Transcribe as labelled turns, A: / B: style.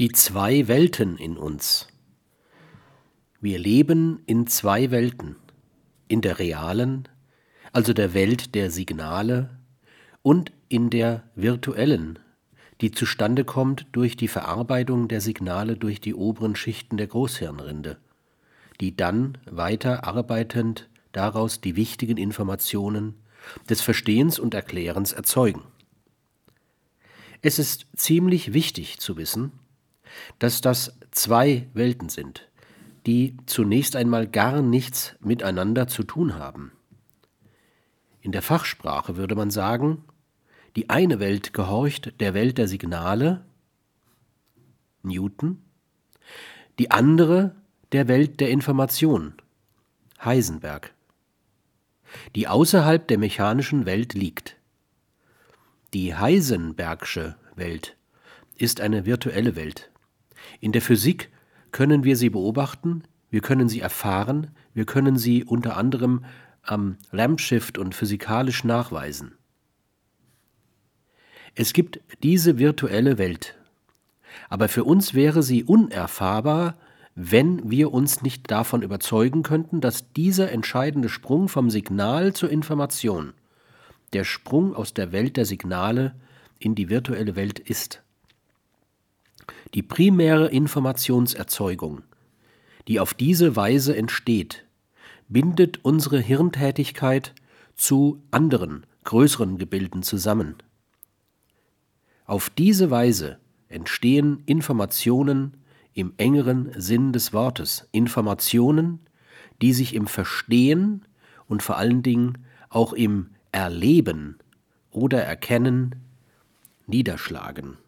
A: Die zwei Welten in uns. Wir leben in zwei Welten, in der realen, also der Welt der Signale, und in der virtuellen, die zustande kommt durch die Verarbeitung der Signale durch die oberen Schichten der Großhirnrinde, die dann weiter arbeitend daraus die wichtigen Informationen des Verstehens und Erklärens erzeugen. Es ist ziemlich wichtig zu wissen, dass das zwei Welten sind, die zunächst einmal gar nichts miteinander zu tun haben. In der Fachsprache würde man sagen, die eine Welt gehorcht der Welt der Signale, Newton, die andere der Welt der Information, Heisenberg, die außerhalb der mechanischen Welt liegt. Die Heisenbergsche Welt ist eine virtuelle Welt. In der Physik können wir sie beobachten, wir können sie erfahren, wir können sie unter anderem am Lampshift und physikalisch nachweisen. Es gibt diese virtuelle Welt, aber für uns wäre sie unerfahrbar, wenn wir uns nicht davon überzeugen könnten, dass dieser entscheidende Sprung vom Signal zur Information, der Sprung aus der Welt der Signale in die virtuelle Welt ist. Die primäre Informationserzeugung, die auf diese Weise entsteht, bindet unsere Hirntätigkeit zu anderen, größeren Gebilden zusammen. Auf diese Weise entstehen Informationen im engeren Sinn des Wortes, Informationen, die sich im Verstehen und vor allen Dingen auch im Erleben oder Erkennen niederschlagen.